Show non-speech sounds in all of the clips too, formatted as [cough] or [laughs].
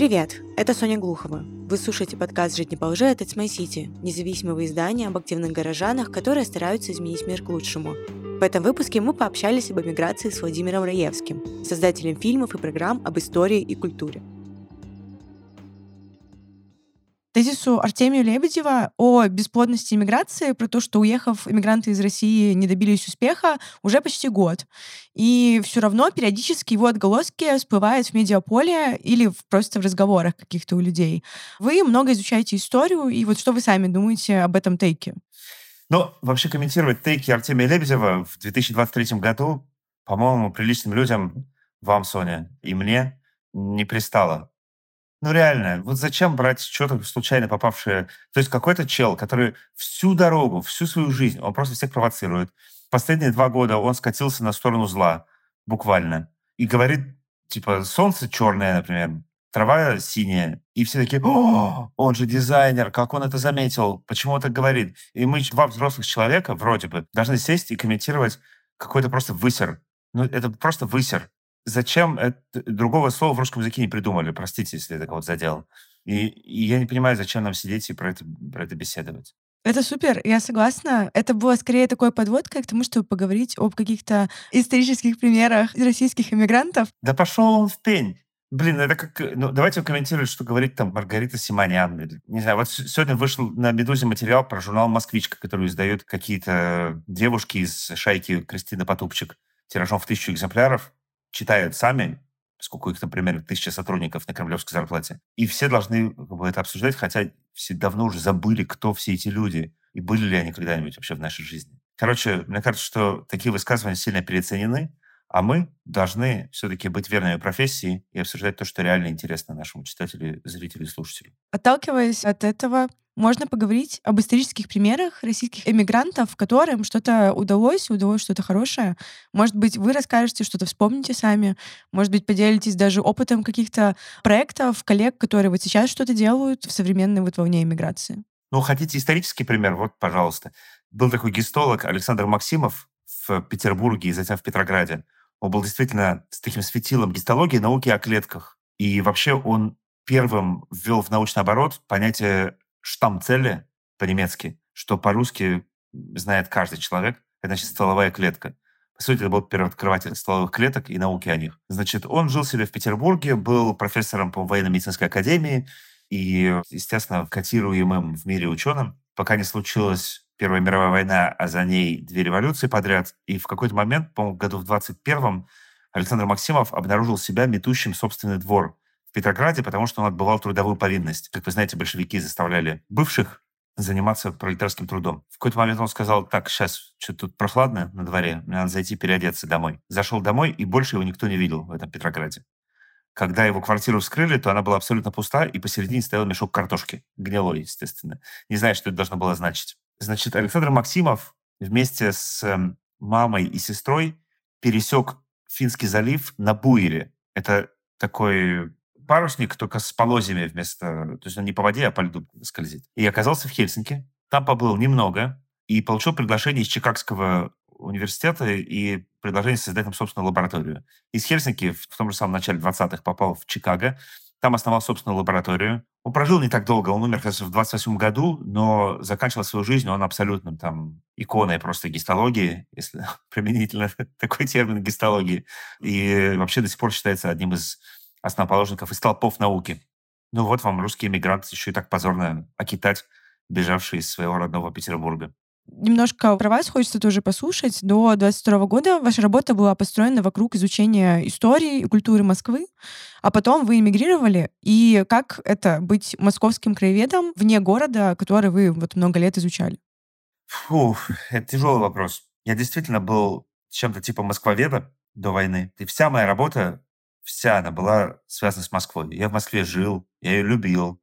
Привет, это Соня Глухова. Вы слушаете подкаст «Жить не по лжи» от It's My City, независимого издания об активных горожанах, которые стараются изменить мир к лучшему. В этом выпуске мы пообщались об эмиграции с Владимиром Раевским, создателем фильмов и программ об истории и культуре. Тезису Артемия Лебедева о бесплодности иммиграции, про то, что уехав, иммигранты из России не добились успеха уже почти год. И все равно периодически его отголоски всплывают в медиаполе или просто в разговорах каких-то у людей. Вы много изучаете историю, и вот что вы сами думаете об этом тейке? Ну, вообще комментировать тейки Артемия Лебедева в 2023 году, по-моему, приличным людям, вам, Соня, и мне, не пристало. Ну реально, вот зачем брать что-то случайно попавшее? То есть какой-то чел, который всю дорогу, всю свою жизнь, он просто всех провоцирует. Последние два года он скатился на сторону зла, буквально. И говорит, типа, солнце черное, например, трава синяя. И все такие, о, он же дизайнер, как он это заметил, почему он так говорит? И мы, два взрослых человека, вроде бы, должны сесть и комментировать какой-то просто высер. Ну, это просто высер зачем это, другого слова в русском языке не придумали, простите, если я так вот задел. И, и я не понимаю, зачем нам сидеть и про это, про это беседовать. Это супер, я согласна. Это было скорее такой подводкой к тому, чтобы поговорить об каких-то исторических примерах российских иммигрантов. Да пошел он в пень. Блин, это как... Ну, давайте комментировать, что говорит там Маргарита Симонян. Не знаю, вот сегодня вышел на «Медузе» материал про журнал «Москвичка», который издают какие-то девушки из шайки Кристины Потупчик тиражом в тысячу экземпляров читают сами, сколько их, например, тысяча сотрудников на кремлевской зарплате. И все должны как бы, это обсуждать, хотя все давно уже забыли, кто все эти люди и были ли они когда-нибудь вообще в нашей жизни. Короче, мне кажется, что такие высказывания сильно переоценены, а мы должны все-таки быть верными профессии и обсуждать то, что реально интересно нашему читателю, зрителю и слушателю. Отталкиваясь от этого, можно поговорить об исторических примерах российских эмигрантов, которым что-то удалось, удалось что-то хорошее. Может быть, вы расскажете, что-то вспомните сами. Может быть, поделитесь даже опытом каких-то проектов, коллег, которые вот сейчас что-то делают в современной вот волне эмиграции. Ну, хотите исторический пример? Вот, пожалуйста. Был такой гистолог Александр Максимов в Петербурге и затем в Петрограде. Он был действительно с таким светилом гистологии, науки о клетках. И вообще он первым ввел в научный оборот понятие штамм цели по-немецки, что по-русски знает каждый человек, это значит стволовая клетка. По сути, это был первооткрыватель стволовых клеток и науки о них. Значит, он жил себе в Петербурге, был профессором по военно-медицинской академии и, естественно, котируемым в мире ученым, пока не случилась Первая мировая война, а за ней две революции подряд. И в какой-то момент, по-моему, году в 21-м, Александр Максимов обнаружил себя метущим собственный двор в Петрограде, потому что он отбывал трудовую повинность. Как вы знаете, большевики заставляли бывших заниматься пролетарским трудом. В какой-то момент он сказал, так, сейчас что-то тут прохладно на дворе, мне надо зайти переодеться домой. Зашел домой, и больше его никто не видел в этом Петрограде. Когда его квартиру вскрыли, то она была абсолютно пуста, и посередине стоял мешок картошки, гнилой, естественно. Не знаю, что это должно было значить. Значит, Александр Максимов вместе с эм, мамой и сестрой пересек Финский залив на буере. Это такой парусник, только с полозьями вместо... То есть он не по воде, а по льду скользит. И оказался в Хельсинки. Там побыл немного и получил приглашение из Чикагского университета и предложение создать там собственную лабораторию. Из Хельсинки в том же самом начале 20-х попал в Чикаго, там основал собственную лабораторию. Он прожил не так долго, он умер, кажется, в 28 году, но заканчивал свою жизнь, он абсолютно там иконой просто гистологии, если [laughs] применительно [laughs] такой термин гистологии. И вообще до сих пор считается одним из основоположников и столпов науки. Ну вот вам русский иммигрант еще и так позорно окитать, бежавший из своего родного Петербурга. Немножко про вас хочется тоже послушать. До 22 года ваша работа была построена вокруг изучения истории и культуры Москвы, а потом вы эмигрировали. И как это быть московским краеведом вне города, который вы вот много лет изучали? Фу, это тяжелый вопрос. Я действительно был чем-то типа москвоведа до войны. И вся моя работа вся она была связана с Москвой. Я в Москве жил, я ее любил,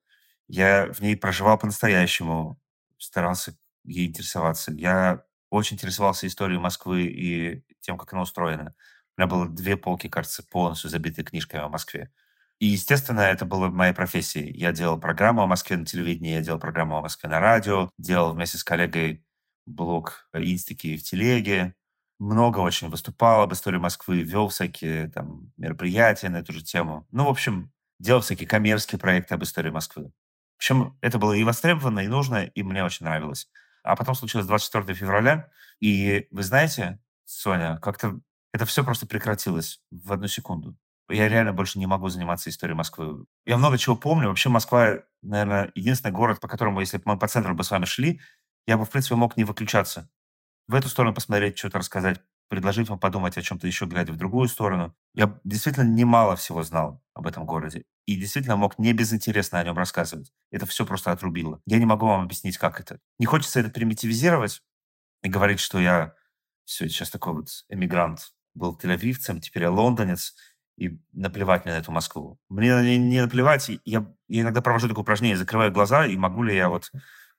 я в ней проживал по-настоящему, старался ей интересоваться. Я очень интересовался историей Москвы и тем, как она устроена. У меня было две полки, кажется, полностью забиты книжками о Москве. И, естественно, это было моей профессией. Я делал программу о Москве на телевидении, я делал программу о Москве на радио, делал вместе с коллегой блог «Инстики» в телеге, много очень выступал об истории Москвы, вел всякие там мероприятия на эту же тему. Ну, в общем, делал всякие коммерческие проекты об истории Москвы. В общем, это было и востребовано, и нужно, и мне очень нравилось. А потом случилось 24 февраля, и вы знаете, Соня, как-то это все просто прекратилось в одну секунду. Я реально больше не могу заниматься историей Москвы. Я много чего помню. Вообще Москва, наверное, единственный город, по которому, если бы мы по центру бы с вами шли, я бы, в принципе, мог не выключаться. В эту сторону посмотреть, что-то рассказать, предложить вам подумать о чем-то еще, глядя в другую сторону. Я действительно немало всего знал об этом городе. И действительно мог не безинтересно о нем рассказывать. Это все просто отрубило. Я не могу вам объяснить, как это. Не хочется это примитивизировать и говорить, что я все, сейчас такой вот эмигрант. Был тель-авивцем, теперь я лондонец, и наплевать мне на эту Москву. Мне не, не наплевать. Я, я иногда провожу такое упражнение, закрываю глаза, и могу ли я вот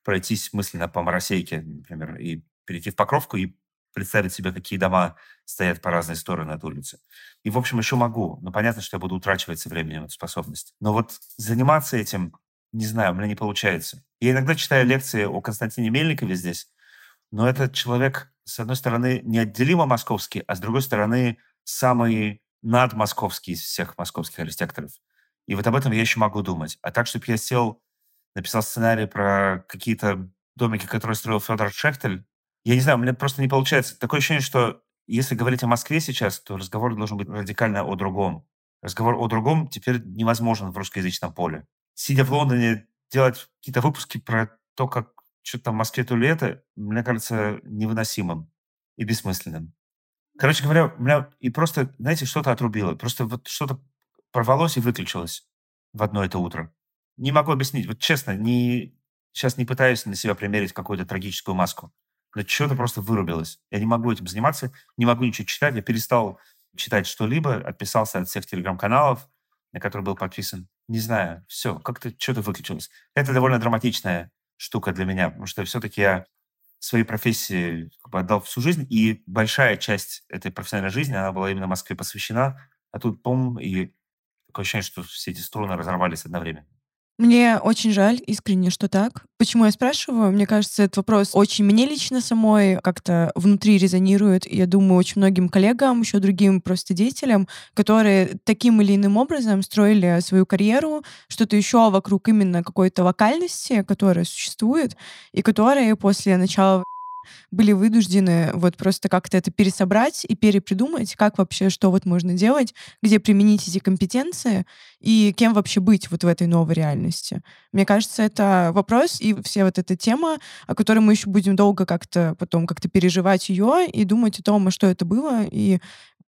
пройтись мысленно по Моросейке, например, и перейти в Покровку и представить себе, какие дома стоят по разные стороны от улицы. И, в общем, еще могу. Но понятно, что я буду утрачивать со временем эту способность. Но вот заниматься этим, не знаю, у меня не получается. Я иногда читаю лекции о Константине Мельникове здесь, но этот человек, с одной стороны, неотделимо московский, а с другой стороны, самый надмосковский из всех московских архитекторов. И вот об этом я еще могу думать. А так, чтобы я сел, написал сценарий про какие-то домики, которые строил Федор Шехтель, я не знаю, у меня просто не получается. Такое ощущение, что если говорить о Москве сейчас, то разговор должен быть радикально о другом. Разговор о другом теперь невозможен в русскоязычном поле. Сидя в Лондоне, делать какие-то выпуски про то, как что-то там в Москве то ли это, мне кажется невыносимым и бессмысленным. Короче говоря, у меня и просто, знаете, что-то отрубило. Просто вот что-то порвалось и выключилось в одно это утро. Не могу объяснить. Вот честно, не, сейчас не пытаюсь на себя примерить какую-то трагическую маску что-то просто вырубилось. Я не могу этим заниматься, не могу ничего читать. Я перестал читать что-либо, отписался от всех телеграм-каналов, на которые был подписан. Не знаю, все, как-то что-то выключилось. Это довольно драматичная штука для меня, потому что все-таки я своей профессии как бы, отдал всю жизнь, и большая часть этой профессиональной жизни, она была именно Москве посвящена, а тут, пом, и такое ощущение, что все эти струны разорвались одновременно. Мне очень жаль, искренне, что так. Почему я спрашиваю? Мне кажется, этот вопрос очень мне лично самой как-то внутри резонирует. Я думаю, очень многим коллегам, еще другим просто деятелям, которые таким или иным образом строили свою карьеру, что-то еще вокруг именно какой-то локальности, которая существует, и которые после начала были вынуждены вот просто как-то это пересобрать и перепридумать, как вообще, что вот можно делать, где применить эти компетенции и кем вообще быть вот в этой новой реальности. Мне кажется, это вопрос и вся вот эта тема, о которой мы еще будем долго как-то потом как-то переживать ее и думать о том, а что это было, и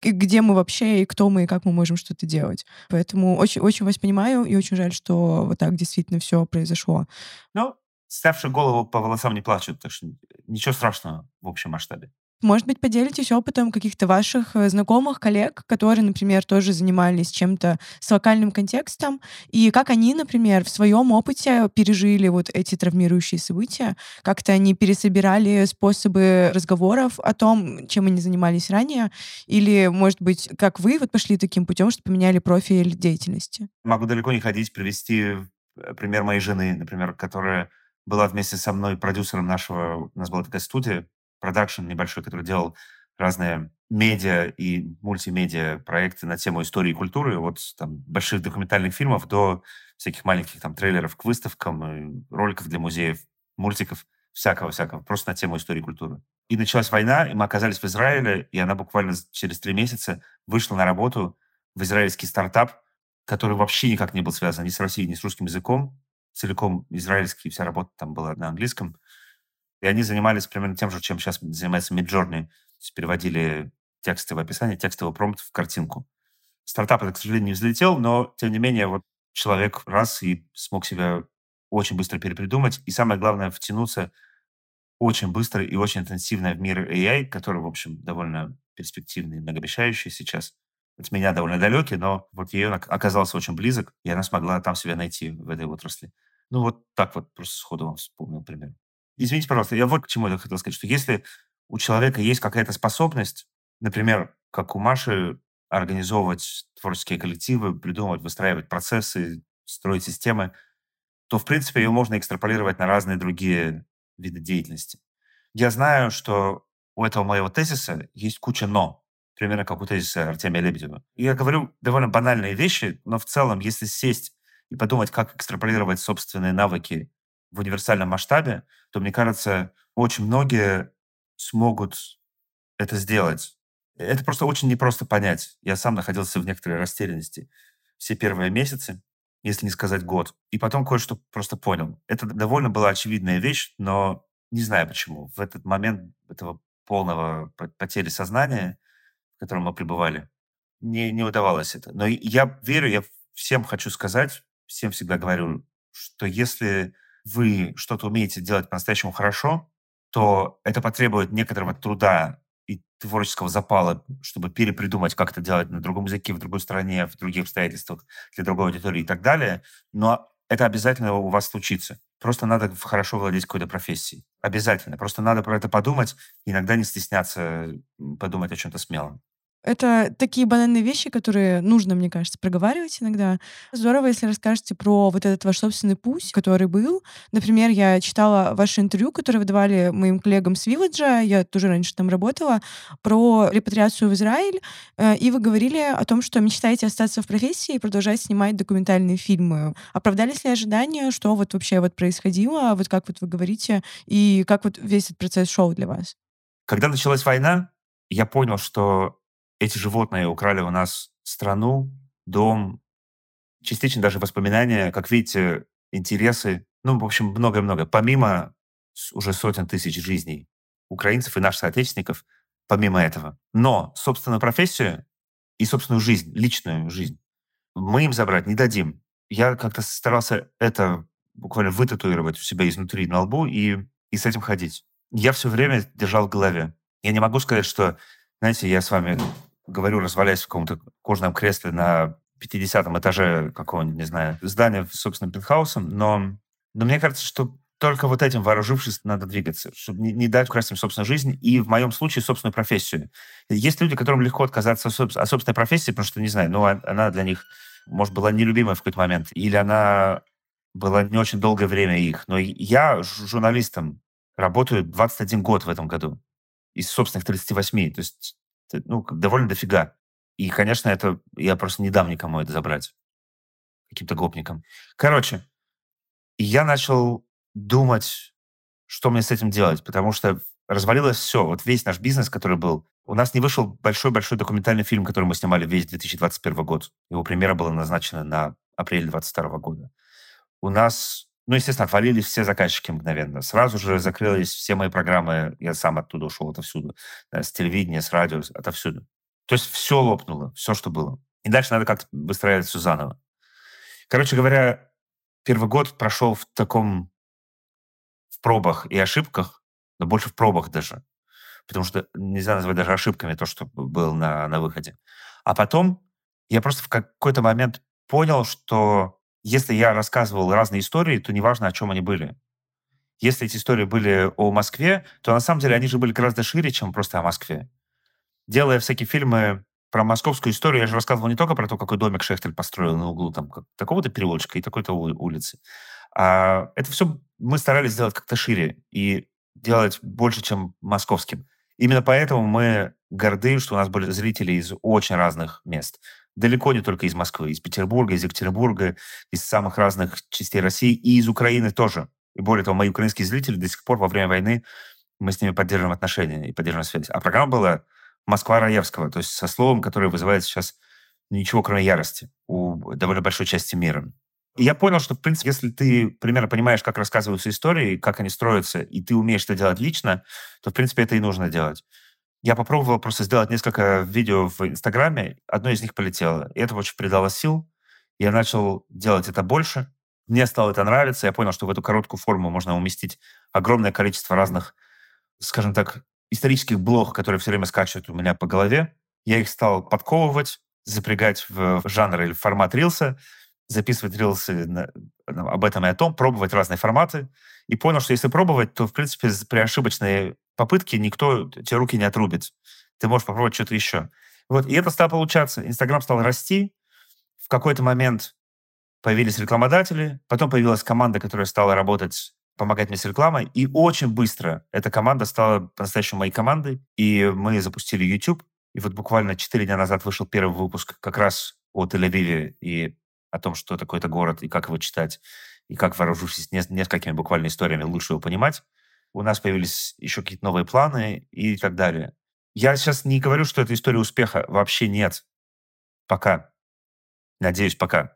и где мы вообще, и кто мы, и как мы можем что-то делать. Поэтому очень, очень вас понимаю, и очень жаль, что вот так действительно все произошло. Ну, ставшие голову по волосам не плачут, так что ничего страшного в общем масштабе. Может быть, поделитесь опытом каких-то ваших э, знакомых, коллег, которые, например, тоже занимались чем-то с локальным контекстом, и как они, например, в своем опыте пережили вот эти травмирующие события, как-то они пересобирали способы разговоров о том, чем они занимались ранее, или, может быть, как вы вот пошли таким путем, что поменяли профиль деятельности? Могу далеко не ходить, привести э, пример моей жены, например, которая была вместе со мной продюсером нашего, у нас была такая студия, продакшн небольшой, который делал разные медиа и мультимедиа проекты на тему истории и культуры, от там, больших документальных фильмов до всяких маленьких там трейлеров к выставкам, роликов для музеев, мультиков, всякого-всякого, просто на тему истории и культуры. И началась война, и мы оказались в Израиле, и она буквально через три месяца вышла на работу в израильский стартап, который вообще никак не был связан ни с Россией, ни с русским языком, целиком израильский, вся работа там была на английском. И они занимались примерно тем же, чем сейчас занимается Midjourney. То есть переводили тексты в описание, текстовый промпт в картинку. Стартап это, к сожалению, не взлетел, но, тем не менее, вот человек раз и смог себя очень быстро перепридумать. И самое главное, втянуться очень быстро и очень интенсивно в мир AI, который, в общем, довольно перспективный, многообещающий сейчас от меня довольно далекий, но вот ее оказался очень близок, и она смогла там себя найти в этой отрасли. Ну, вот так вот просто сходу вам вспомнил пример. Извините, пожалуйста, я вот к чему я хотел сказать, что если у человека есть какая-то способность, например, как у Маши, организовывать творческие коллективы, придумывать, выстраивать процессы, строить системы, то, в принципе, ее можно экстраполировать на разные другие виды деятельности. Я знаю, что у этого моего тезиса есть куча «но». примерно как у тезиса Артемия Лебедева. Я говорю довольно банальные вещи, но в целом, если сесть и подумать, как экстраполировать собственные навыки в универсальном масштабе, то, мне кажется, очень многие смогут это сделать. Это просто очень непросто понять. Я сам находился в некоторой растерянности все первые месяцы, если не сказать год. И потом кое-что просто понял. Это довольно была очевидная вещь, но не знаю почему. В этот момент этого полного потери сознания, в котором мы пребывали, не, не удавалось это. Но я верю, я всем хочу сказать, всем всегда говорю, что если вы что-то умеете делать по-настоящему хорошо, то это потребует некоторого труда и творческого запала, чтобы перепридумать, как это делать на другом языке, в другой стране, в других обстоятельствах, для другой аудитории и так далее. Но это обязательно у вас случится. Просто надо хорошо владеть какой-то профессией. Обязательно. Просто надо про это подумать, иногда не стесняться подумать о чем-то смелом. Это такие банальные вещи, которые нужно, мне кажется, проговаривать иногда. Здорово, если расскажете про вот этот ваш собственный путь, который был. Например, я читала ваше интервью, которое вы давали моим коллегам с Вилладжа, я тоже раньше там работала, про репатриацию в Израиль, э, и вы говорили о том, что мечтаете остаться в профессии и продолжать снимать документальные фильмы. Оправдались ли ожидания, что вот вообще вот происходило, вот как вот вы говорите, и как вот весь этот процесс шел для вас? Когда началась война, я понял, что эти животные украли у нас страну, дом, частично даже воспоминания, как видите, интересы, ну, в общем, многое-многое. Помимо уже сотен тысяч жизней украинцев и наших соотечественников, помимо этого. Но собственную профессию и собственную жизнь, личную жизнь, мы им забрать не дадим. Я как-то старался это буквально вытатуировать у себя изнутри на лбу и, и с этим ходить. Я все время держал в голове. Я не могу сказать, что, знаете, я с вами говорю, развалясь в каком-то кожаном кресле на 50 этаже какого-нибудь, не знаю, здания с собственным пентхаусом, но, но мне кажется, что только вот этим вооружившись надо двигаться, чтобы не, не дать украсть им собственную жизнь и, в моем случае, собственную профессию. Есть люди, которым легко отказаться от собственной профессии, потому что, не знаю, ну, а, она для них, может, была нелюбимая в какой-то момент, или она была не очень долгое время их. Но я журналистом работаю 21 год в этом году из собственных 38. То есть ну, довольно дофига. И, конечно, это я просто не дам никому это забрать. Каким-то гопникам. Короче, я начал думать, что мне с этим делать, потому что развалилось все. Вот весь наш бизнес, который был. У нас не вышел большой-большой документальный фильм, который мы снимали весь 2021 год. Его премьера была назначена на апрель 2022 года. У нас ну, естественно, отвалились все заказчики мгновенно. Сразу же закрылись все мои программы. Я сам оттуда ушел, отовсюду. С телевидения, с радио, отовсюду. То есть все лопнуло, все, что было. И дальше надо как-то выстраивать все заново. Короче говоря, первый год прошел в таком... в пробах и ошибках, но больше в пробах даже. Потому что нельзя назвать даже ошибками то, что было на, на выходе. А потом я просто в какой-то момент понял, что если я рассказывал разные истории, то неважно, о чем они были. Если эти истории были о Москве, то на самом деле они же были гораздо шире, чем просто о Москве. Делая всякие фильмы про московскую историю, я же рассказывал не только про то, какой домик Шехтель построил на углу там, такого-то переулочка и такой-то улицы. А это все мы старались сделать как-то шире и делать больше, чем московским. Именно поэтому мы горды, что у нас были зрители из очень разных мест далеко не только из Москвы, из Петербурга, из Екатеринбурга, из самых разных частей России и из Украины тоже. И более того, мои украинские зрители до сих пор во время войны мы с ними поддерживаем отношения и поддерживаем связь. А программа была Москва Раевского, то есть со словом, которое вызывает сейчас ничего, кроме ярости у довольно большой части мира. И я понял, что, в принципе, если ты примерно понимаешь, как рассказываются истории, как они строятся, и ты умеешь это делать лично, то, в принципе, это и нужно делать. Я попробовал просто сделать несколько видео в Инстаграме, одно из них полетело. И это очень придало сил. Я начал делать это больше. Мне стало это нравиться. Я понял, что в эту короткую форму можно уместить огромное количество разных, скажем так, исторических блог, которые все время скачивают у меня по голове. Я их стал подковывать, запрягать в жанр или в формат рилса, записывать рилсы на, об этом и о том, пробовать разные форматы. И понял, что если пробовать, то, в принципе, при ошибочной попытки никто тебе руки не отрубит. Ты можешь попробовать что-то еще. Вот, и это стало получаться. Инстаграм стал расти. В какой-то момент появились рекламодатели, потом появилась команда, которая стала работать, помогать мне с рекламой, и очень быстро эта команда стала по-настоящему моей командой, и мы запустили YouTube, И вот буквально четыре дня назад вышел первый выпуск как раз о Тель-Авиве и о том, что такое это город, и как его читать, и как, вооружившись несколькими буквально историями, лучше его понимать. У нас появились еще какие-то новые планы и так далее. Я сейчас не говорю, что это история успеха. Вообще нет. Пока. Надеюсь, пока.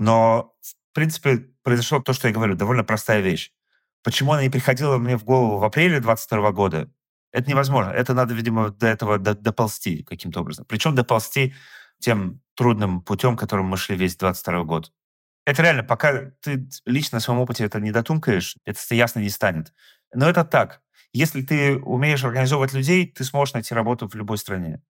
Но, в принципе, произошло то, что я говорю, довольно простая вещь. Почему она не приходила мне в голову в апреле 22 года, это невозможно. Это надо, видимо, до этого доползти каким-то образом. Причем доползти тем трудным путем, которым мы шли весь 22 год. Это реально, пока ты лично на своем опыте это не дотумкаешь, это ясно не станет. Но это так. Если ты умеешь организовывать людей, ты сможешь найти работу в любой стране.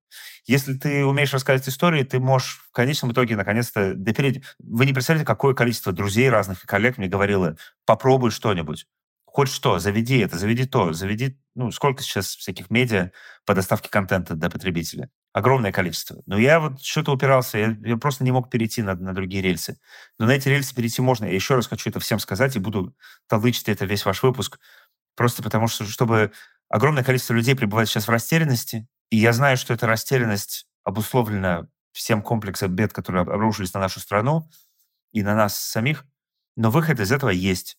Если ты умеешь рассказывать истории, ты можешь в конечном итоге наконец-то допереть. Вы не представляете, какое количество друзей разных и коллег мне говорило, попробуй что-нибудь. Хоть что, заведи это, заведи то, заведи... Ну, сколько сейчас всяких медиа по доставке контента до потребителя? огромное количество. Но я вот что-то упирался, я, я просто не мог перейти на, на другие рельсы. Но на эти рельсы перейти можно. Я еще раз хочу это всем сказать и буду толдычить это весь ваш выпуск. Просто потому что, чтобы огромное количество людей пребывает сейчас в растерянности, и я знаю, что эта растерянность обусловлена всем комплексом бед, которые обрушились на нашу страну и на нас самих, но выход из этого есть.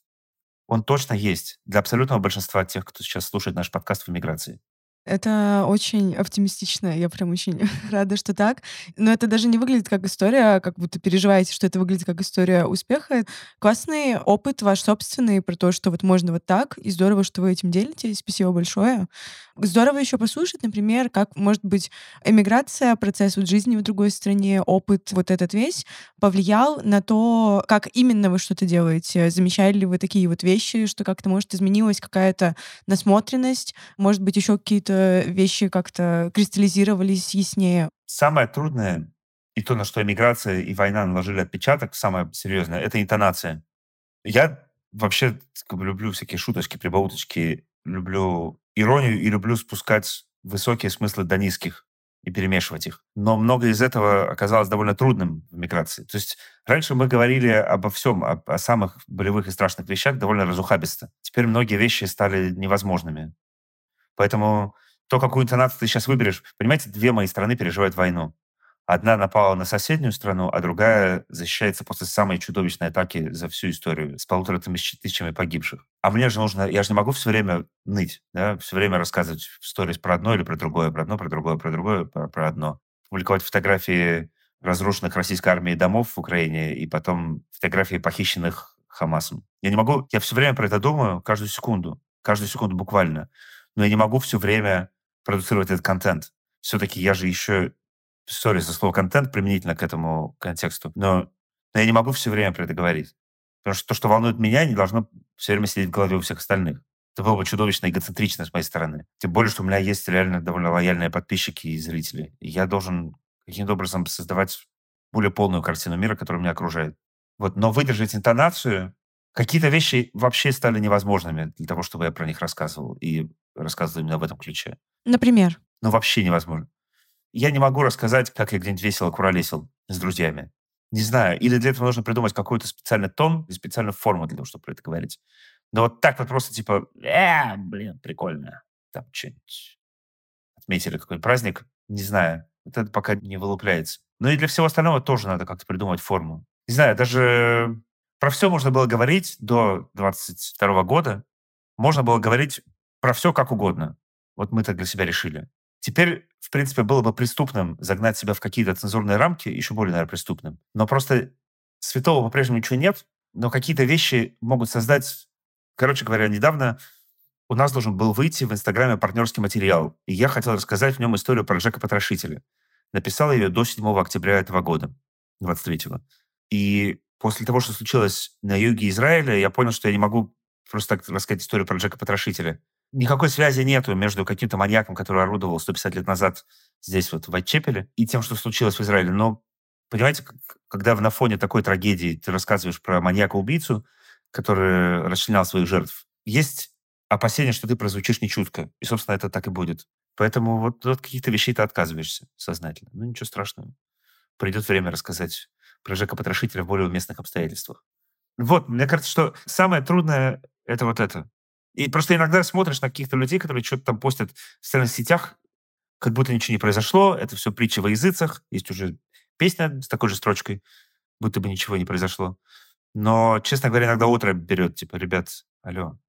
Он точно есть для абсолютного большинства тех, кто сейчас слушает наш подкаст в эмиграции. Это очень оптимистично. Я прям очень [laughs] рада, что так. Но это даже не выглядит как история, как будто переживаете, что это выглядит как история успеха. Классный опыт ваш собственный про то, что вот можно вот так. И здорово, что вы этим делитесь. Спасибо большое. Здорово еще послушать, например, как, может быть, эмиграция, процесс вот жизни в другой стране, опыт вот этот весь повлиял на то, как именно вы что-то делаете. Замечали ли вы такие вот вещи, что как-то, может, изменилась какая-то насмотренность, может быть, еще какие-то вещи как-то кристаллизировались яснее? Самое трудное, и то, на что эмиграция и война наложили отпечаток, самое серьезное, это интонация. Я вообще как бы, люблю всякие шуточки, прибауточки, люблю иронию и люблю спускать высокие смыслы до низких и перемешивать их. Но многое из этого оказалось довольно трудным в миграции. То есть раньше мы говорили обо всем, о, о самых болевых и страшных вещах довольно разухабисто. Теперь многие вещи стали невозможными. Поэтому то, какую интонацию ты сейчас выберешь... Понимаете, две мои страны переживают войну. Одна напала на соседнюю страну, а другая защищается после самой чудовищной атаки за всю историю с полутора тысячами погибших. А мне же нужно... Я же не могу все время ныть, да, все время рассказывать сторис про одно или про другое, про одно, про другое, про другое, про, про одно. Публиковать фотографии разрушенных российской армией домов в Украине и потом фотографии похищенных Хамасом. Я не могу... Я все время про это думаю, каждую секунду. Каждую секунду буквально но я не могу все время продуцировать этот контент. Все-таки я же еще, сори за слово контент применительно к этому контексту, но, но я не могу все время про это говорить. Потому что то, что волнует меня, не должно все время сидеть в голове у всех остальных. Это было бы чудовищно эгоцентрично с моей стороны. Тем более, что у меня есть реально довольно лояльные подписчики и зрители. И я должен каким-то образом создавать более полную картину мира, которая меня окружает. Вот. Но выдержать интонацию, какие-то вещи вообще стали невозможными для того, чтобы я про них рассказывал. И рассказывал именно в этом ключе. Например? Ну, вообще невозможно. Я не могу рассказать, как я где-нибудь весело куролесил с друзьями. Не знаю. Или для этого нужно придумать какой-то специальный тон и специальную форму для того, чтобы про это говорить. Но вот так вот просто типа, э, блин, прикольно. Там что-нибудь отметили какой-нибудь праздник. Не знаю. Вот это пока не вылупляется. Но и для всего остального тоже надо как-то придумать форму. Не знаю, даже про все можно было говорить до 22 года. Можно было говорить про все как угодно. Вот мы так для себя решили. Теперь, в принципе, было бы преступным загнать себя в какие-то цензурные рамки, еще более, наверное, преступным. Но просто святого по-прежнему ничего нет, но какие-то вещи могут создать... Короче говоря, недавно у нас должен был выйти в Инстаграме партнерский материал, и я хотел рассказать в нем историю про Джека Потрошителя. Написал ее до 7 октября этого года, 23-го. И после того, что случилось на юге Израиля, я понял, что я не могу просто так рассказать историю про Джека Потрошителя никакой связи нету между каким-то маньяком, который орудовал 150 лет назад здесь вот в Вайтчепеле, и тем, что случилось в Израиле. Но, понимаете, когда на фоне такой трагедии ты рассказываешь про маньяка-убийцу, который расчленял своих жертв, есть опасение, что ты прозвучишь нечутко. И, собственно, это так и будет. Поэтому вот от каких-то вещей ты отказываешься сознательно. Ну, ничего страшного. Придет время рассказать про Жека Потрошителя в более уместных обстоятельствах. Вот, мне кажется, что самое трудное — это вот это. И просто иногда смотришь на каких-то людей, которые что-то там постят в социальных сетях, как будто ничего не произошло, это все притча во языцах, есть уже песня с такой же строчкой, будто бы ничего не произошло. Но, честно говоря, иногда утро берет, типа, ребят, алло,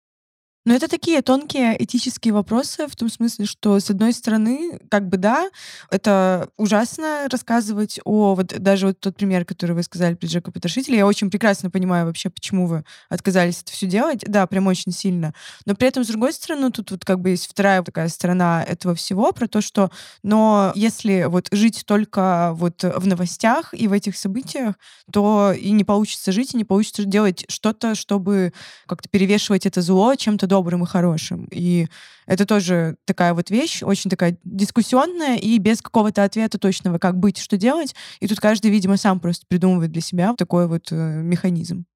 но это такие тонкие этические вопросы, в том смысле, что, с одной стороны, как бы да, это ужасно рассказывать о... Вот даже вот тот пример, который вы сказали при Джека Потрошителе, я очень прекрасно понимаю вообще, почему вы отказались это все делать. Да, прям очень сильно. Но при этом, с другой стороны, тут вот как бы есть вторая такая сторона этого всего, про то, что... Но если вот жить только вот в новостях и в этих событиях, то и не получится жить, и не получится делать что-то, чтобы как-то перевешивать это зло чем-то добрым и хорошим. И это тоже такая вот вещь, очень такая дискуссионная и без какого-то ответа точного, как быть, что делать. И тут каждый, видимо, сам просто придумывает для себя такой вот э, механизм.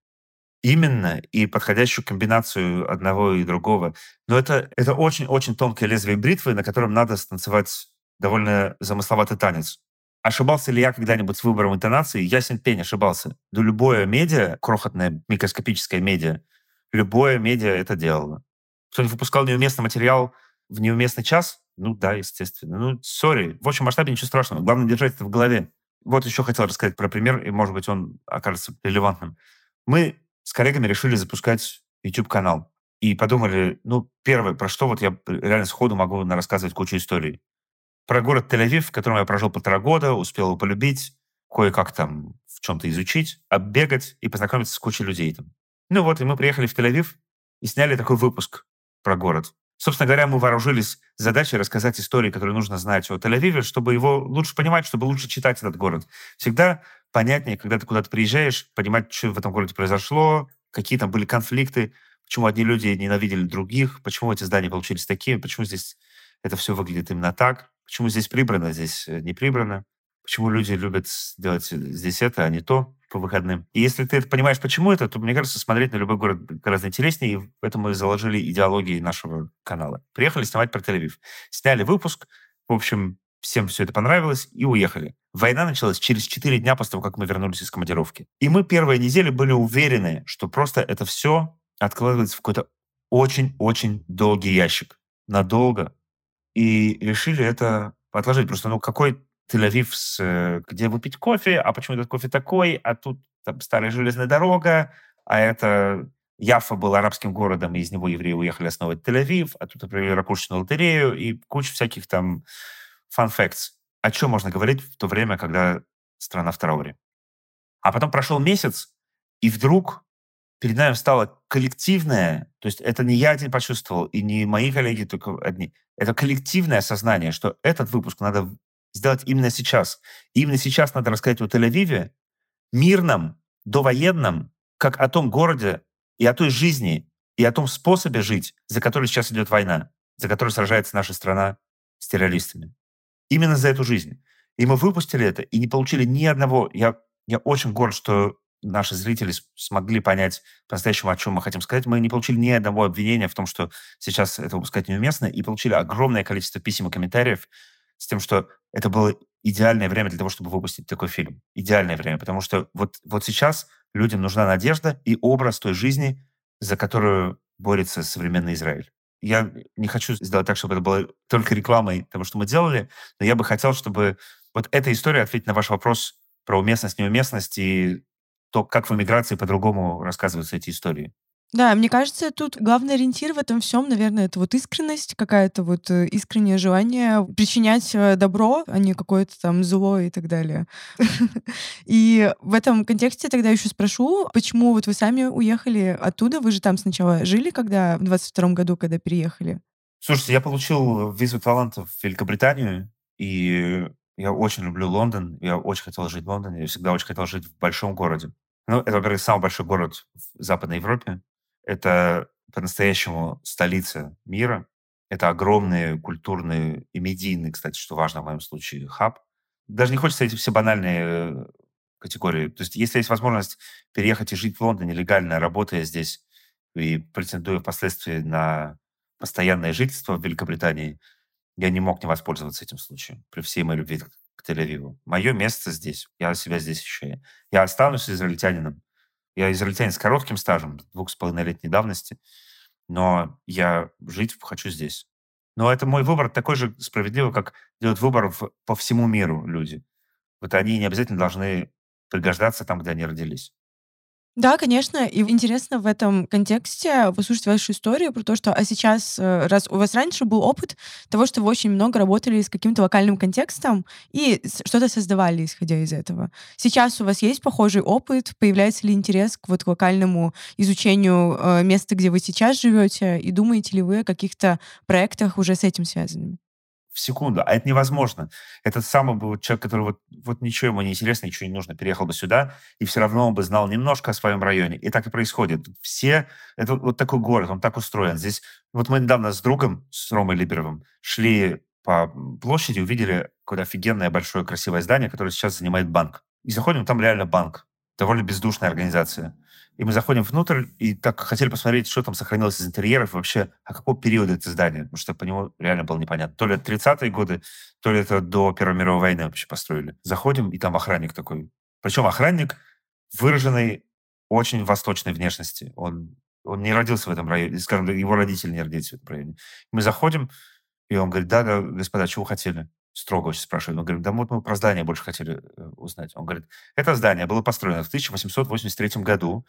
Именно, и подходящую комбинацию одного и другого. Но это, это очень-очень тонкое лезвие бритвы, на котором надо станцевать довольно замысловатый танец. Ошибался ли я когда-нибудь с выбором интонации? Ясен пень ошибался. Да любое медиа, крохотное микроскопическое медиа, любое медиа это делало. Кто-нибудь выпускал неуместный материал в неуместный час? Ну да, естественно. Ну, сори. В общем масштабе ничего страшного. Главное держать это в голове. Вот еще хотел рассказать про пример, и, может быть, он окажется релевантным. Мы с коллегами решили запускать YouTube-канал. И подумали, ну, первое, про что вот я реально сходу могу рассказывать кучу историй. Про город Тель-Авив, в котором я прожил полтора года, успел его полюбить, кое-как там в чем-то изучить, оббегать и познакомиться с кучей людей там. Ну вот, и мы приехали в Тель-Авив и сняли такой выпуск про город. Собственно говоря, мы вооружились задачей рассказать истории, которые нужно знать о Тель-Авиве, чтобы его лучше понимать, чтобы лучше читать этот город. Всегда понятнее, когда ты куда-то приезжаешь, понимать, что в этом городе произошло, какие там были конфликты, почему одни люди ненавидели других, почему эти здания получились такими, почему здесь это все выглядит именно так, почему здесь прибрано, а здесь э, не прибрано, почему люди любят делать здесь это, а не то по выходным. И если ты понимаешь, почему это, то, мне кажется, смотреть на любой город гораздо интереснее, и поэтому мы заложили идеологии нашего канала. Приехали снимать про Тель-Авив. Сняли выпуск, в общем, всем все это понравилось, и уехали. Война началась через 4 дня после того, как мы вернулись из командировки. И мы первые недели были уверены, что просто это все откладывается в какой-то очень-очень долгий ящик. Надолго. И решили это отложить. Просто, ну, какой Тель-Авив, э, где выпить кофе, а почему этот кофе такой, а тут там, старая железная дорога, а это Яфа был арабским городом, и из него евреи уехали основывать Тель-Авив, а тут провели ракушечную лотерею и куча всяких там facts. О чем можно говорить в то время, когда страна в трауре? А потом прошел месяц, и вдруг перед нами стало коллективное, то есть это не я один почувствовал, и не мои коллеги только одни, это коллективное сознание, что этот выпуск надо сделать именно сейчас. И именно сейчас надо рассказать о Тель-Авиве, мирном, довоенном, как о том городе и о той жизни, и о том способе жить, за который сейчас идет война, за который сражается наша страна с террористами. Именно за эту жизнь. И мы выпустили это, и не получили ни одного... Я, я очень горд, что наши зрители смогли понять по-настоящему, о чем мы хотим сказать. Мы не получили ни одного обвинения в том, что сейчас это выпускать неуместно, и получили огромное количество писем и комментариев с тем, что это было идеальное время для того, чтобы выпустить такой фильм. Идеальное время, потому что вот, вот сейчас людям нужна надежда и образ той жизни, за которую борется современный Израиль. Я не хочу сделать так, чтобы это было только рекламой того, что мы делали, но я бы хотел, чтобы вот эта история ответить на ваш вопрос про уместность, неуместность и то, как в эмиграции по-другому рассказываются эти истории. Да, мне кажется, тут главный ориентир в этом всем, наверное, это вот искренность, какая-то вот э, искреннее желание причинять э, добро, а не какое-то там зло и так далее. [laughs] И в этом контексте тогда еще спрошу, почему вот вы сами уехали оттуда? Вы же там сначала жили, когда в 22 году, когда переехали? Слушайте, я получил визу талантов в Великобританию, и я очень люблю Лондон, я очень хотел жить в Лондоне, я всегда очень хотел жить в большом городе. Ну, это, во-первых, самый большой город в Западной Европе. Это по-настоящему столица мира. Это огромный культурный и медийный, кстати, что важно в моем случае, хаб. Даже не хочется эти все банальные э, категории. То есть если есть возможность переехать и жить в Лондоне легально, работая здесь и претендуя впоследствии на постоянное жительство в Великобритании, я не мог не воспользоваться этим случаем при всей моей любви к Тель-Авиву. Мое место здесь. Я себя здесь ощущаю. Я останусь израильтянином. Я израильтянин с коротким стажем, двух с половиной летней давности, но я жить хочу здесь. Но это мой выбор такой же справедливый, как делают выбор в, по всему миру люди. Вот они не обязательно должны пригождаться там, где они родились. Да, конечно. И интересно в этом контексте послушать вашу историю про то, что а сейчас, э, раз у вас раньше был опыт того, что вы очень много работали с каким-то локальным контекстом и что-то создавали, исходя из этого. Сейчас у вас есть похожий опыт? Появляется ли интерес к вот локальному изучению э, места, где вы сейчас живете? И думаете ли вы о каких-то проектах уже с этим связанными? В секунду. А это невозможно. Этот самый бы человек, который вот, вот ничего ему не интересно, ничего не нужно, переехал бы сюда, и все равно он бы знал немножко о своем районе. И так и происходит. Все... Это вот такой город, он так устроен. Здесь... Вот мы недавно с другом, с Ромой Либеровым, шли по площади, увидели какое-то офигенное большое красивое здание, которое сейчас занимает банк. И заходим, там реально банк. Довольно бездушная организация. И мы заходим внутрь, и так хотели посмотреть, что там сохранилось из интерьеров, вообще, а какого периода это здание, потому что по нему реально было непонятно. То ли это 30-е годы, то ли это до Первой мировой войны вообще построили. Заходим, и там охранник такой. Причем охранник выраженный очень восточной внешности. Он, он не родился в этом районе, скажем, его родители не родились в этом районе. Мы заходим, и он говорит, да, да, господа, чего хотели? Строго очень спрашивает. Он говорит, да вот мы про здание больше хотели э, узнать. Он говорит, это здание было построено в 1883 году.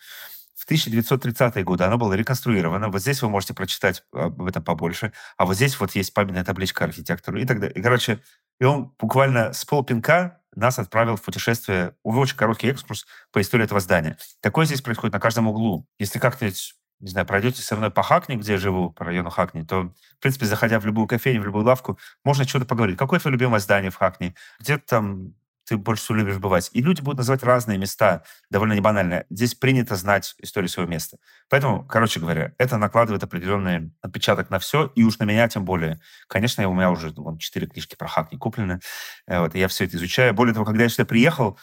В 1930-е годы оно было реконструировано. Вот здесь вы можете прочитать об этом побольше. А вот здесь вот есть памятная табличка архитектору и так далее. И, короче, и он буквально с полпинка нас отправил в путешествие, в очень короткий экскурс по истории этого здания. Такое здесь происходит на каждом углу. Если как-нибудь не знаю, пройдете со мной по Хакни, где я живу, по району Хакни, то, в принципе, заходя в любую кофейню, в любую лавку, можно что-то поговорить. Какое твое любимое здание в Хакни? Где там ты больше всего любишь бывать? И люди будут называть разные места, довольно небанально. Здесь принято знать историю своего места. Поэтому, короче говоря, это накладывает определенный отпечаток на все, и уж на меня тем более. Конечно, у меня уже вон, четыре книжки про Хакни куплены, э, вот, и я все это изучаю. Более того, когда я сюда приехал,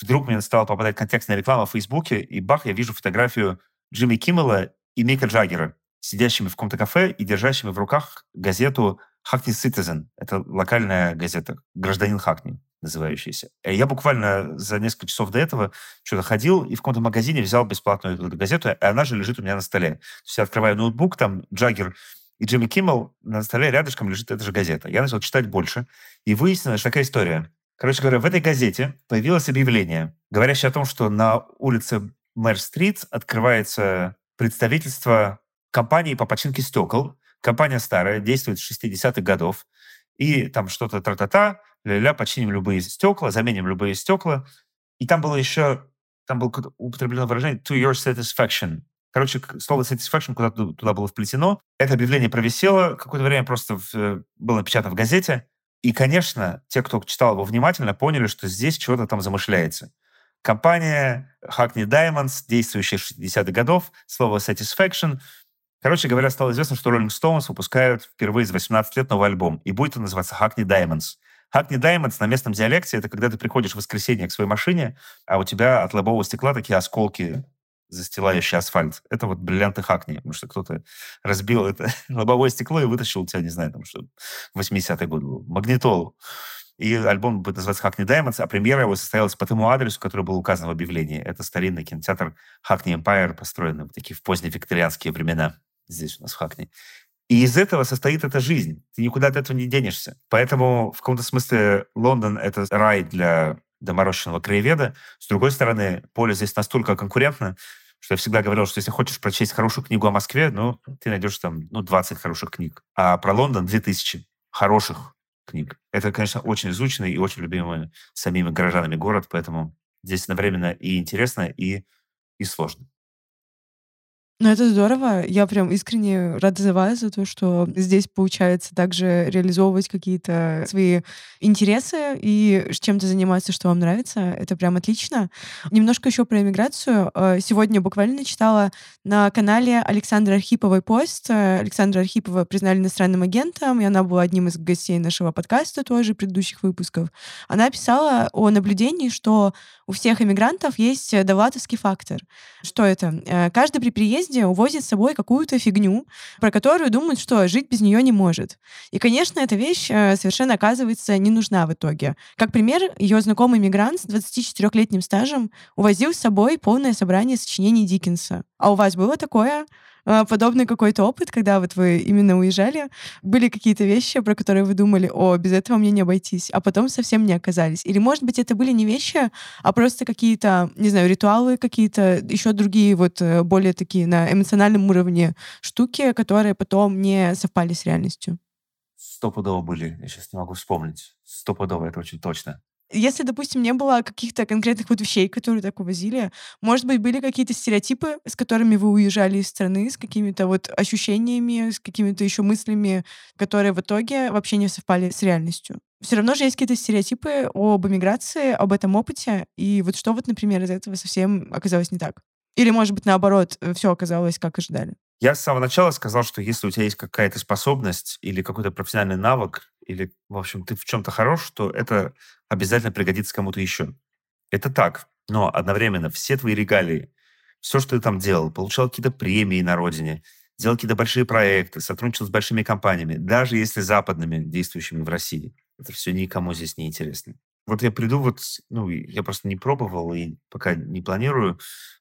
вдруг мне стала попадать контекстная реклама в Фейсбуке, и бах, я вижу фотографию Джимми Киммела и Мика Джаггера, сидящими в каком-то кафе и держащими в руках газету Hackney Citizen. Это локальная газета, гражданин Хакни называющаяся. И я буквально за несколько часов до этого что-то ходил и в каком-то магазине взял бесплатную эту газету, и она же лежит у меня на столе. То есть я открываю ноутбук, там Джаггер и Джимми Киммел, на столе рядышком лежит эта же газета. Я начал читать больше, и выяснилось, такая история. Короче говоря, в этой газете появилось объявление, говорящее о том, что на улице Мэр-стрит открывается представительство компании по починке стекол. Компания старая, действует с 60-х годов. И там что-то тра-та-та, ля-ля, починим любые стекла, заменим любые стекла. И там было еще, там было употреблено выражение to your satisfaction. Короче, слово satisfaction куда-то туда было вплетено. Это объявление провисело, какое-то время просто в, э, было напечатано в газете. И, конечно, те, кто читал его внимательно, поняли, что здесь что-то там замышляется. Компания Hackney Diamonds, действующая с 60-х годов, слово satisfaction. Короче говоря, стало известно, что Rolling Stones выпускают впервые за 18 лет новый альбом, и будет он называться Hackney Diamonds. Hackney Diamonds на местном диалекте — это когда ты приходишь в воскресенье к своей машине, а у тебя от лобового стекла такие осколки, застилающие асфальт. Это вот бриллианты Хакни, потому что кто-то разбил это [laughs] лобовое стекло и вытащил у тебя, не знаю, там что, 80-й год был, магнитолу. И альбом будет называться «Hackney Diamonds», а премьера его состоялась по тому адресу, который был указан в объявлении. Это старинный кинотеатр Hackney Empire, построенный в такие в поздневикторианские времена здесь у нас в Хакни. И из этого состоит эта жизнь. Ты никуда от этого не денешься. Поэтому в каком-то смысле Лондон — это рай для доморощенного краеведа. С другой стороны, поле здесь настолько конкурентно, что я всегда говорил, что если хочешь прочесть хорошую книгу о Москве, ну, ты найдешь там, ну, 20 хороших книг. А про Лондон 2000 хороших книг. Это, конечно, очень изученный и очень любимый самими горожанами город, поэтому здесь одновременно и интересно, и, и сложно. Ну, это здорово. Я прям искренне рада за вас, за то, что здесь получается также реализовывать какие-то свои интересы и чем-то заниматься, что вам нравится. Это прям отлично. Немножко еще про иммиграцию. Э, сегодня буквально читала на канале Александра Архиповой пост. Александра Архипова признали иностранным агентом, и она была одним из гостей нашего подкаста тоже, предыдущих выпусков. Она писала о наблюдении, что у всех иммигрантов есть довлатовский фактор. Что это? Э, каждый при приезде приезде увозит с собой какую-то фигню, про которую думают, что жить без нее не может. И, конечно, эта вещь э, совершенно оказывается не нужна в итоге. Как пример, ее знакомый мигрант с 24-летним стажем увозил с собой полное собрание сочинений Диккенса. А у вас было такое? А, подобный какой-то опыт, когда вот вы именно уезжали? Были какие-то вещи, про которые вы думали, о, без этого мне не обойтись, а потом совсем не оказались? Или, может быть, это были не вещи, а просто какие-то, не знаю, ритуалы какие-то, еще другие вот э, более такие на эмоциональном уровне штуки, которые потом не совпали с реальностью? Стопудово были. Я сейчас не могу вспомнить. Стопудово, это очень точно. Если, допустим, не было каких-то конкретных вот вещей, которые так увозили, может быть, были какие-то стереотипы, с которыми вы уезжали из страны, с какими-то вот ощущениями, с какими-то еще мыслями, которые в итоге вообще не совпали с реальностью. Все равно же есть какие-то стереотипы об эмиграции, об этом опыте, и вот что вот, например, из этого совсем оказалось не так? Или, может быть, наоборот, все оказалось, как ожидали? Я с самого начала сказал, что если у тебя есть какая-то способность или какой-то профессиональный навык, или, в общем, ты в чем-то хорош, то это обязательно пригодится кому-то еще. Это так. Но одновременно все твои регалии, все, что ты там делал, получал какие-то премии на родине, делал какие-то большие проекты, сотрудничал с большими компаниями, даже если западными, действующими в России. Это все никому здесь не интересно. Вот я приду, вот, ну, я просто не пробовал и пока не планирую,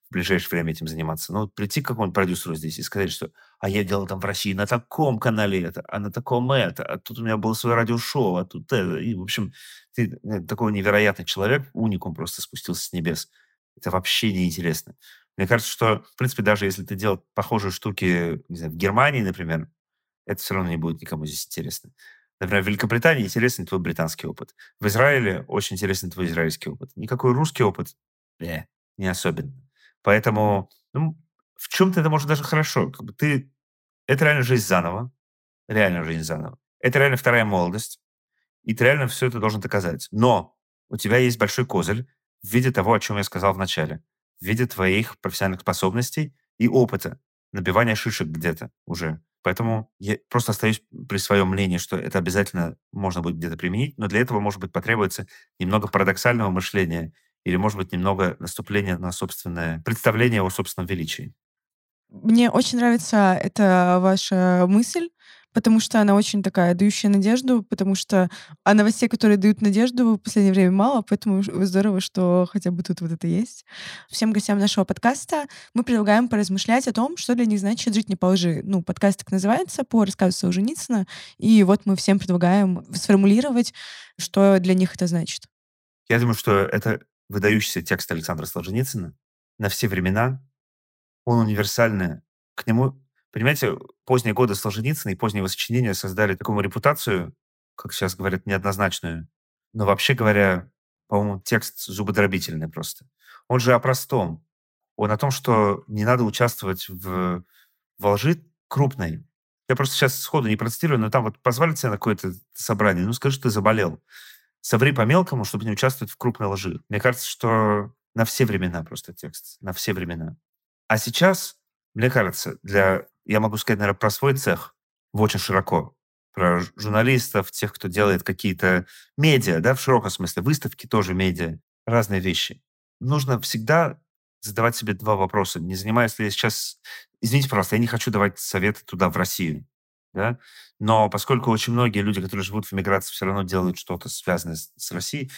в ближайшее время этим заниматься. Но вот прийти к какому-нибудь продюсеру здесь и сказать, что «а я делал там в России на таком канале это, а на таком это, а тут у меня было свое радиошоу, а тут это». И, в общем, ты э, такой невероятный человек, уникум просто спустился с небес. Это вообще неинтересно. Мне кажется, что, в принципе, даже если ты делал похожие штуки, не знаю, в Германии, например, это все равно не будет никому здесь интересно. Например, в Великобритании интересен твой британский опыт. В Израиле очень интересен твой израильский опыт. Никакой русский опыт, э, не особенно. Поэтому ну, в чем-то это может даже хорошо. Как бы ты... Это реально жизнь заново. Реально жизнь заново. Это реально вторая молодость. И ты реально все это должен доказать. Но у тебя есть большой козырь в виде того, о чем я сказал в начале. В виде твоих профессиональных способностей и опыта. Набивания шишек где-то уже. Поэтому я просто остаюсь при своем мнении, что это обязательно можно будет где-то применить, но для этого, может быть, потребуется немного парадоксального мышления или, может быть, немного наступления на собственное представление о собственном величии. Мне очень нравится эта ваша мысль, потому что она очень такая, дающая надежду, потому что а новостей, которые дают надежду, в последнее время мало, поэтому здорово, что хотя бы тут вот это есть. Всем гостям нашего подкаста мы предлагаем поразмышлять о том, что для них значит жить не по лжи. Ну, подкаст так называется, по рассказу Солженицына, и вот мы всем предлагаем сформулировать, что для них это значит. Я думаю, что это выдающийся текст Александра Солженицына на все времена. Он универсальный. К нему, понимаете, поздние годы Солженицына и поздние его сочинения создали такую репутацию, как сейчас говорят, неоднозначную. Но вообще говоря, по-моему, текст зубодробительный просто. Он же о простом. Он о том, что не надо участвовать в, во лжи крупной. Я просто сейчас сходу не процитирую, но там вот позвали тебя на какое-то собрание, ну скажи, ты заболел соври по-мелкому, чтобы не участвовать в крупной лжи. Мне кажется, что на все времена просто текст, на все времена. А сейчас, мне кажется, для, я могу сказать, наверное, про свой цех очень широко, про журналистов, тех, кто делает какие-то медиа, да, в широком смысле, выставки тоже медиа, разные вещи. Нужно всегда задавать себе два вопроса. Не занимаюсь ли я сейчас... Извините, пожалуйста, я не хочу давать советы туда, в Россию да, но поскольку очень многие люди, которые живут в эмиграции, все равно делают что-то связанное с, с Россией,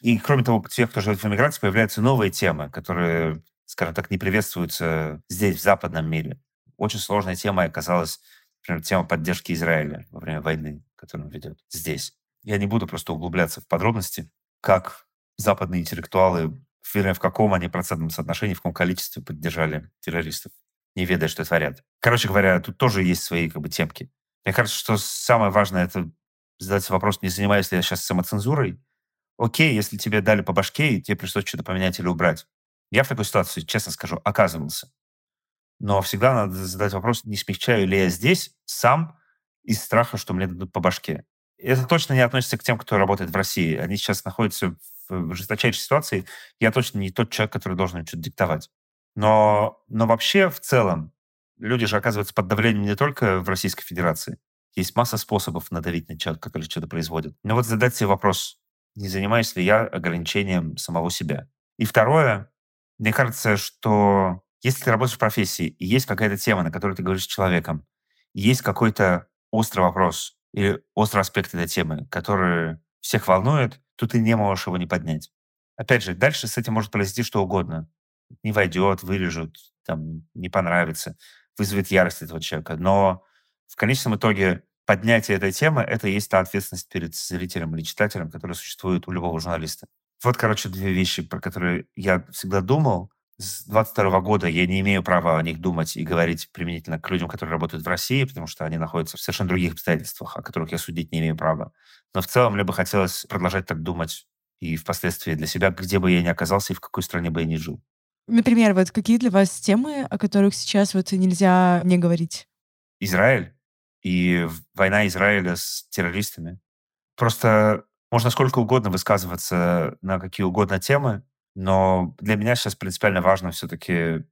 и кроме того, тех, кто живет в эмиграции, появляются новые темы, которые, скажем так, не приветствуются здесь, в западном мире. Очень сложная тема оказалась, например, тема поддержки Израиля во время войны, которую он ведет здесь. Я не буду просто углубляться в подробности, как западные интеллектуалы, в каком они процентном соотношении, в каком количестве поддержали террористов не ведая, что творят. Короче говоря, тут тоже есть свои как бы темки. Мне кажется, что самое важное это задать вопрос, не занимаюсь ли я сейчас самоцензурой. Окей, если тебе дали по башке, и тебе пришлось что-то поменять или убрать. Я в такой ситуации, честно скажу, оказывался. Но всегда надо задать вопрос, не смягчаю ли я здесь сам из страха, что мне дадут по башке. Это точно не относится к тем, кто работает в России. Они сейчас находятся в жесточайшей ситуации. Я точно не тот человек, который должен что-то диктовать. Но, но вообще, в целом, люди же оказываются под давлением не только в Российской Федерации. Есть масса способов надавить на человека, который что-то производит. Но вот задать себе вопрос, не занимаюсь ли я ограничением самого себя. И второе, мне кажется, что если ты работаешь в профессии, и есть какая-то тема, на которой ты говоришь с человеком, есть какой-то острый вопрос или острый аспект этой темы, который всех волнует, то ты не можешь его не поднять. Опять же, дальше с этим может произойти что угодно не войдет, вырежут, там, не понравится. вызовет ярость этого человека. Но в конечном итоге поднятие этой темы — это и есть та ответственность перед зрителем или читателем, которая существует у любого журналиста. Вот, короче, две вещи, про которые я всегда думал. С 22 года я не имею права о них думать и говорить применительно к людям, которые работают в России, потому что они находятся в совершенно других обстоятельствах, о которых я судить не имею права. Но в целом мне бы хотелось продолжать так думать и впоследствии для себя, где бы я ни оказался и в какой стране бы я ни жил. Например, вот какие для вас темы, о которых сейчас вот нельзя не говорить? Израиль и война Израиля с террористами. Просто можно сколько угодно высказываться на какие угодно темы, но для меня сейчас принципиально важно все-таки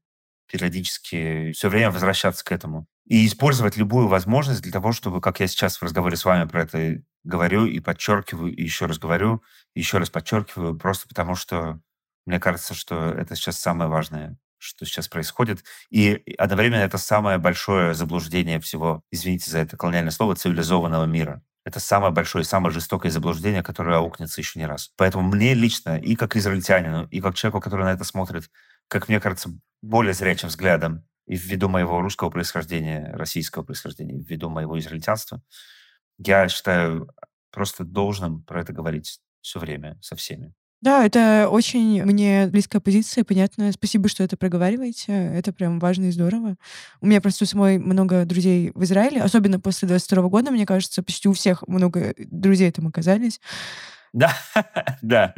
периодически все время возвращаться к этому. И использовать любую возможность для того, чтобы, как я сейчас в разговоре с вами про это говорю и подчеркиваю, и еще раз говорю, и еще раз подчеркиваю, просто потому что мне кажется, что это сейчас самое важное, что сейчас происходит. И одновременно это самое большое заблуждение всего, извините за это колониальное слово, цивилизованного мира. Это самое большое самое жестокое заблуждение, которое аукнется еще не раз. Поэтому мне лично, и как израильтянину, и как человеку, который на это смотрит, как мне кажется, более зрячим взглядом, и ввиду моего русского происхождения, российского происхождения, ввиду моего израильтянства, я считаю просто должным про это говорить все время со всеми. Да, это очень мне близкая позиция, понятно. Спасибо, что это проговариваете. Это прям важно и здорово. У меня просто у самой много друзей в Израиле, особенно после 22 года, мне кажется, почти у всех много друзей там оказались. Да, [laughs] да.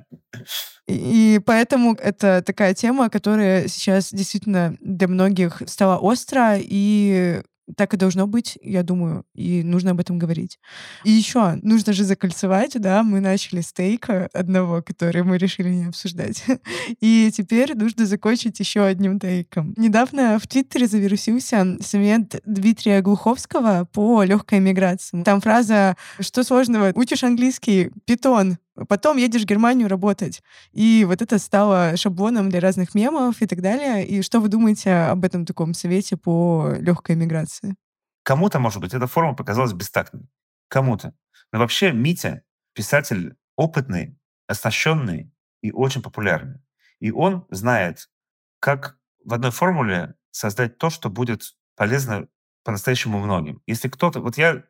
И поэтому это такая тема, которая сейчас действительно для многих стала остро, и так и должно быть, я думаю, и нужно об этом говорить. И еще нужно же закольцевать, да, мы начали с тейка одного, который мы решили не обсуждать. [laughs] И теперь нужно закончить еще одним тейком. Недавно в Твиттере завирусился совет Дмитрия Глуховского по легкой миграции. Там фраза «Что сложного? Учишь английский? Питон потом едешь в Германию работать. И вот это стало шаблоном для разных мемов и так далее. И что вы думаете об этом таком совете по легкой миграции? Кому-то, может быть, эта форма показалась бестактной. Кому-то. Но вообще Митя писатель опытный, оснащенный и очень популярный. И он знает, как в одной формуле создать то, что будет полезно по-настоящему многим. Если кто-то... Вот я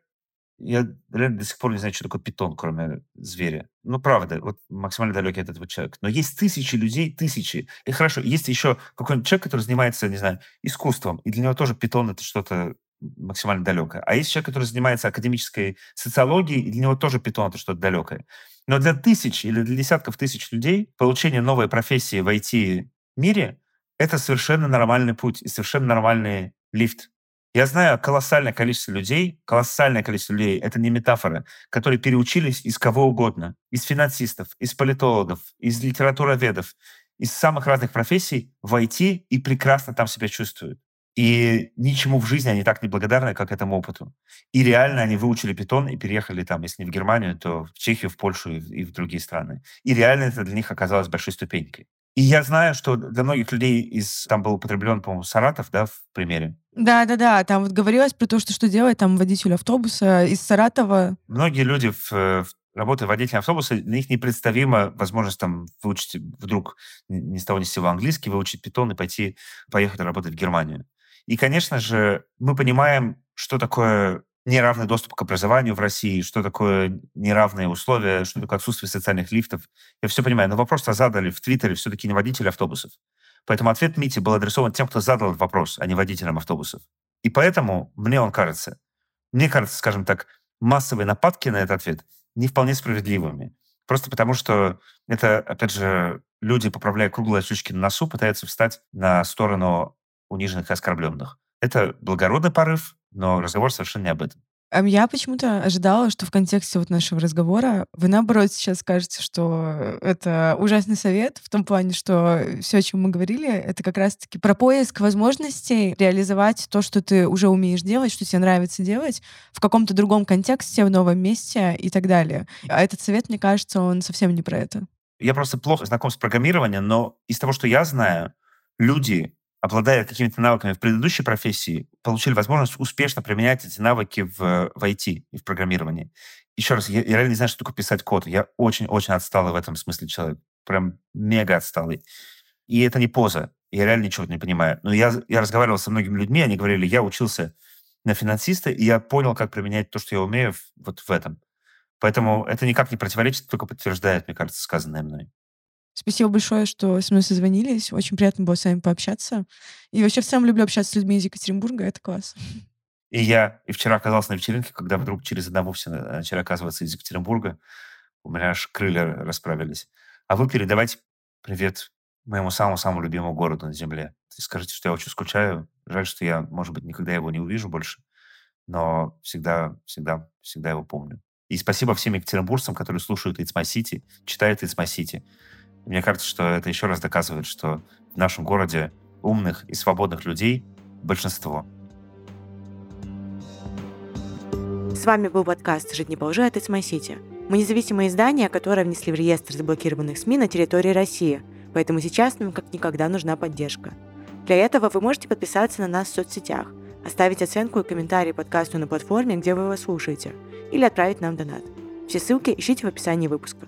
я реально до сих пор не знаю, что такое питон, кроме зверя. Ну, правда, вот максимально далекий от этого человека. Но есть тысячи людей, тысячи. И хорошо, есть еще какой-нибудь человек, который занимается, не знаю, искусством, и для него тоже питон — это что-то максимально далекое. А есть человек, который занимается академической социологией, и для него тоже питон — это что-то далекое. Но для тысяч или для десятков тысяч людей получение новой профессии в IT-мире — это совершенно нормальный путь и совершенно нормальный лифт. Я знаю колоссальное количество людей, колоссальное количество людей, это не метафора, которые переучились из кого угодно, из финансистов, из политологов, из литературоведов, из самых разных профессий в IT и прекрасно там себя чувствуют. И ничему в жизни они так не благодарны, как этому опыту. И реально они выучили питон и переехали там, если не в Германию, то в Чехию, в Польшу и в другие страны. И реально это для них оказалось большой ступенькой. И я знаю, что для многих людей из... Там был употреблен, по-моему, Саратов, да, в примере. Да-да-да, там вот говорилось про то, что что делать там водитель автобуса из Саратова. Многие люди, в, в работая водителем автобуса, для них непредставима возможность там выучить вдруг ни с того ни с сего английский, выучить питон и пойти, поехать работать в Германию. И, конечно же, мы понимаем, что такое неравный доступ к образованию в России, что такое неравные условия, что такое отсутствие социальных лифтов. Я все понимаю, но вопрос-то задали в Твиттере все-таки не водители автобусов. Поэтому ответ Мити был адресован тем, кто задал этот вопрос, а не водителям автобусов. И поэтому мне он кажется, мне кажется, скажем так, массовые нападки на этот ответ не вполне справедливыми. Просто потому, что это, опять же, люди, поправляя круглые очечки на носу, пытаются встать на сторону униженных и оскорбленных. Это благородный порыв, но разговор совершенно не об этом. Я почему-то ожидала, что в контексте вот нашего разговора вы, наоборот, сейчас скажете, что это ужасный совет в том плане, что все, о чем мы говорили, это как раз-таки про поиск возможностей реализовать то, что ты уже умеешь делать, что тебе нравится делать в каком-то другом контексте, в новом месте и так далее. А этот совет, мне кажется, он совсем не про это. Я просто плохо знаком с программированием, но из того, что я знаю, люди обладая какими-то навыками в предыдущей профессии, получили возможность успешно применять эти навыки в, в IT и в программировании. Еще раз, я, я реально не знаю, что такое писать код. Я очень-очень отсталый в этом смысле человек. Прям мега отсталый. И это не поза. Я реально ничего не понимаю. Но я, я разговаривал со многими людьми, они говорили, я учился на финансиста, и я понял, как применять то, что я умею вот в этом. Поэтому это никак не противоречит, только подтверждает, мне кажется, сказанное мной. Спасибо большое, что с мной созвонились. Очень приятно было с вами пообщаться. И вообще в целом люблю общаться с людьми из Екатеринбурга. Это класс. И я и вчера оказался на вечеринке, когда вдруг через одного все начали оказываться из Екатеринбурга. У меня аж крылья расправились. А вы передавайте привет моему самому-самому любимому городу на Земле. Скажите, что я очень скучаю. Жаль, что я, может быть, никогда его не увижу больше, но всегда, всегда, всегда его помню. И спасибо всем екатеринбуржцам, которые слушают It's My City, читают It's My City. Мне кажется, что это еще раз доказывает, что в нашем городе умных и свободных людей большинство. С вами был подкаст «Жить не положи» от It's My City. Мы независимое издание, которое внесли в реестр заблокированных СМИ на территории России, поэтому сейчас нам как никогда нужна поддержка. Для этого вы можете подписаться на нас в соцсетях, оставить оценку и комментарий подкасту на платформе, где вы его слушаете, или отправить нам донат. Все ссылки ищите в описании выпуска.